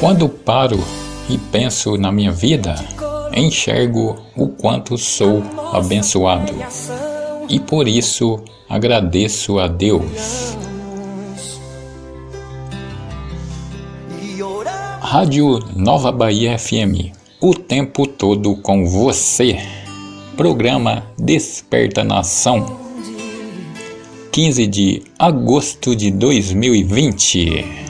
Quando paro e penso na minha vida, enxergo o quanto sou abençoado e por isso agradeço a Deus. Rádio Nova Bahia FM, o tempo todo com você. Programa Desperta Nação, 15 de agosto de 2020.